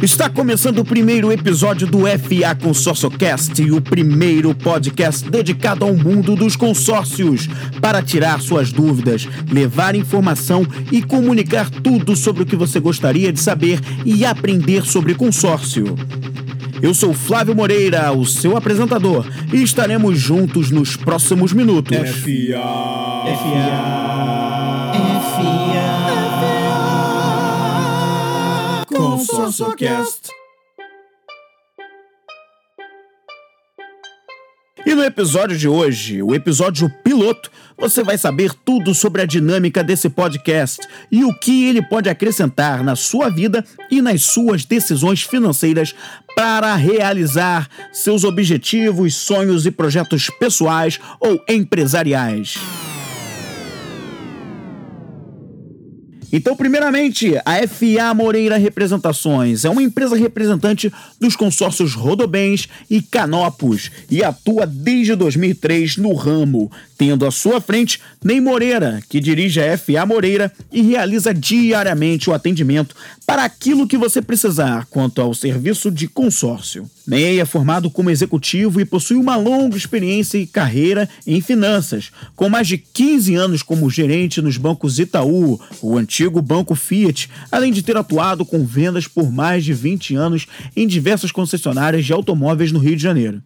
Está começando o primeiro episódio do FA ConsórcioCast, o primeiro podcast dedicado ao mundo dos consórcios, para tirar suas dúvidas, levar informação e comunicar tudo sobre o que você gostaria de saber e aprender sobre consórcio. Eu sou Flávio Moreira, o seu apresentador, e estaremos juntos nos próximos minutos. FA. ConsórcioCast. E no episódio de hoje, o episódio piloto, você vai saber tudo sobre a dinâmica desse podcast e o que ele pode acrescentar na sua vida e nas suas decisões financeiras para realizar seus objetivos, sonhos e projetos pessoais ou empresariais. Então, primeiramente, a FA Moreira Representações. É uma empresa representante dos consórcios Rodobens e Canopus. E atua desde 2003 no ramo, tendo à sua frente Ney Moreira, que dirige a FA Moreira e realiza diariamente o atendimento para aquilo que você precisar quanto ao serviço de consórcio. Ney é formado como executivo e possui uma longa experiência e carreira em finanças, com mais de 15 anos como gerente nos bancos Itaú, o antigo Banco Fiat, além de ter atuado com vendas por mais de 20 anos em diversas concessionárias de automóveis no Rio de Janeiro.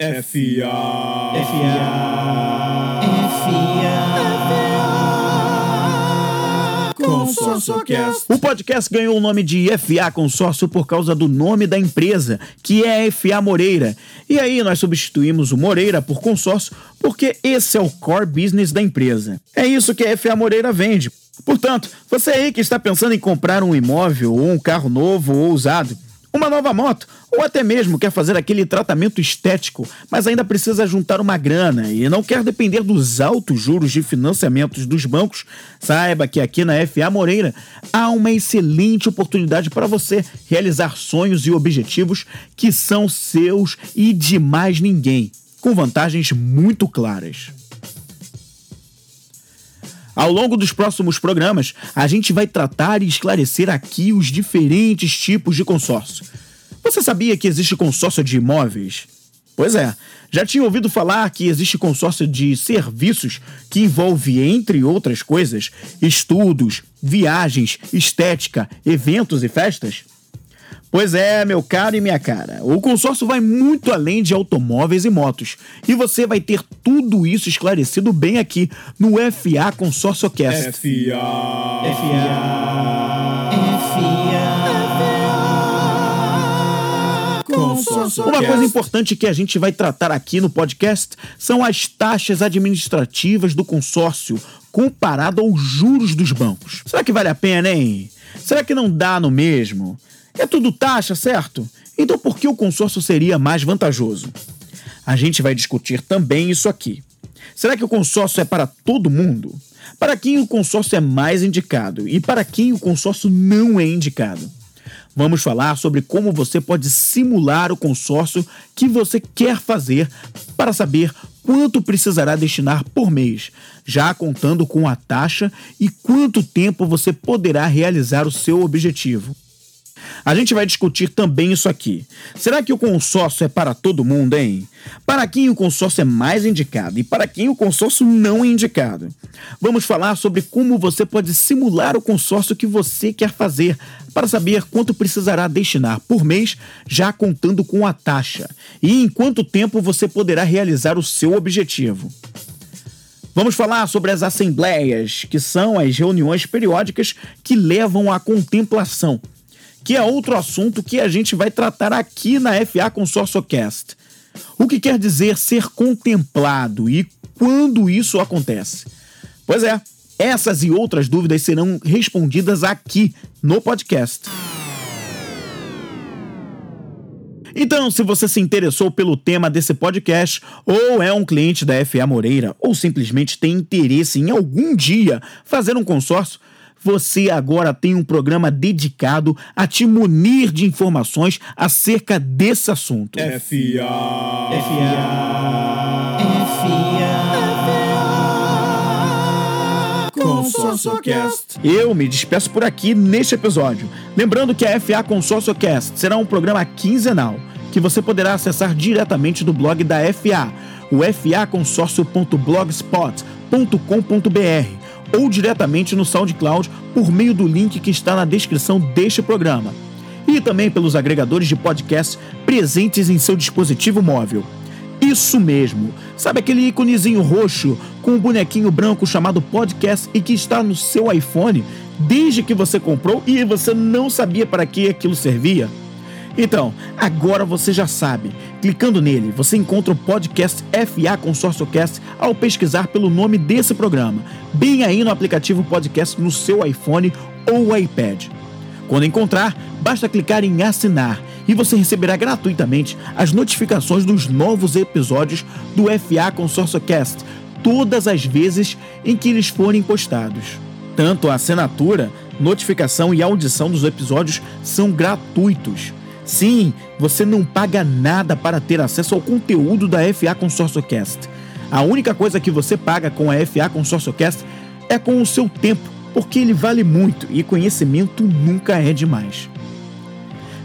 ConsórcioCast. O podcast ganhou o nome de FA Consórcio por causa do nome da empresa, que é FA Moreira. E aí nós substituímos o Moreira por consórcio, porque esse é o core business da empresa. É isso que a FA Moreira vende. Portanto, você aí que está pensando em comprar um imóvel ou um carro novo ou usado, uma nova moto, ou até mesmo quer fazer aquele tratamento estético, mas ainda precisa juntar uma grana e não quer depender dos altos juros de financiamentos dos bancos, saiba que aqui na FA Moreira há uma excelente oportunidade para você realizar sonhos e objetivos que são seus e de mais ninguém, com vantagens muito claras. Ao longo dos próximos programas, a gente vai tratar e esclarecer aqui os diferentes tipos de consórcio. Você sabia que existe consórcio de imóveis? Pois é, já tinha ouvido falar que existe consórcio de serviços que envolve, entre outras coisas, estudos, viagens, estética, eventos e festas? Pois é, meu caro e minha cara, o consórcio vai muito além de automóveis e motos. E você vai ter tudo isso esclarecido bem aqui no FA Consórcio Cast. Uma coisa importante que a gente vai tratar aqui no podcast são as taxas administrativas do consórcio comparado aos juros dos bancos. Será que vale a pena, hein? Será que não dá no mesmo? É tudo taxa, certo? Então por que o consórcio seria mais vantajoso? A gente vai discutir também isso aqui. Será que o consórcio é para todo mundo? Para quem o consórcio é mais indicado e para quem o consórcio não é indicado? Vamos falar sobre como você pode simular o consórcio que você quer fazer para saber quanto precisará destinar por mês, já contando com a taxa e quanto tempo você poderá realizar o seu objetivo. A gente vai discutir também isso aqui. Será que o consórcio é para todo mundo, hein? Para quem o consórcio é mais indicado e para quem o consórcio não é indicado? Vamos falar sobre como você pode simular o consórcio que você quer fazer para saber quanto precisará destinar por mês, já contando com a taxa, e em quanto tempo você poderá realizar o seu objetivo. Vamos falar sobre as assembleias, que são as reuniões periódicas que levam à contemplação que é outro assunto que a gente vai tratar aqui na FA ConsórcioCast. O que quer dizer ser contemplado e quando isso acontece? Pois é, essas e outras dúvidas serão respondidas aqui no podcast. Então, se você se interessou pelo tema desse podcast, ou é um cliente da FA Moreira, ou simplesmente tem interesse em algum dia fazer um consórcio, você agora tem um programa dedicado a te munir de informações acerca desse assunto. FA. ConsórcioCast. Eu me despeço por aqui neste episódio. Lembrando que a FA ConsórcioCast será um programa quinzenal que você poderá acessar diretamente do blog da FA, o faconsórcio.blogspot.com.br ou diretamente no SoundCloud por meio do link que está na descrição deste programa. E também pelos agregadores de podcast presentes em seu dispositivo móvel. Isso mesmo. Sabe aquele íconezinho roxo com um bonequinho branco chamado podcast e que está no seu iPhone desde que você comprou e você não sabia para que aquilo servia? Então, agora você já sabe. Clicando nele, você encontra o podcast FA ConsórcioCast ao pesquisar pelo nome desse programa, bem aí no aplicativo podcast no seu iPhone ou iPad. Quando encontrar, basta clicar em assinar e você receberá gratuitamente as notificações dos novos episódios do FA ConsórcioCast todas as vezes em que eles forem postados. Tanto a assinatura, notificação e audição dos episódios são gratuitos. Sim, você não paga nada para ter acesso ao conteúdo da FA ConsórcioCast. A única coisa que você paga com a FA ConsórcioCast é com o seu tempo, porque ele vale muito e conhecimento nunca é demais.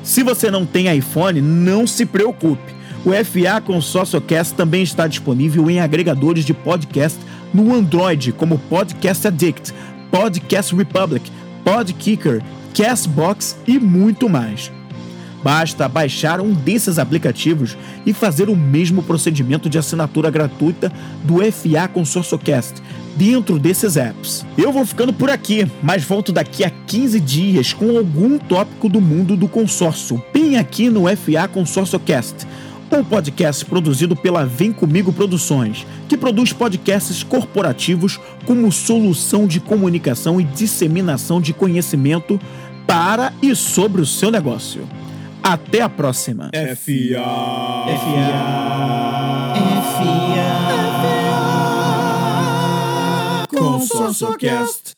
Se você não tem iPhone, não se preocupe. O FA ConsórcioCast também está disponível em agregadores de podcast no Android, como Podcast Addict, Podcast Republic, Podkicker, Castbox e muito mais. Basta baixar um desses aplicativos e fazer o mesmo procedimento de assinatura gratuita do FA ConsórcioCast dentro desses apps. Eu vou ficando por aqui, mas volto daqui a 15 dias com algum tópico do mundo do consórcio, bem aqui no FA ConsórcioCast um podcast produzido pela Vem Comigo Produções, que produz podcasts corporativos como solução de comunicação e disseminação de conhecimento para e sobre o seu negócio. Até a próxima. FA. FA. FA. ConsórcioCast.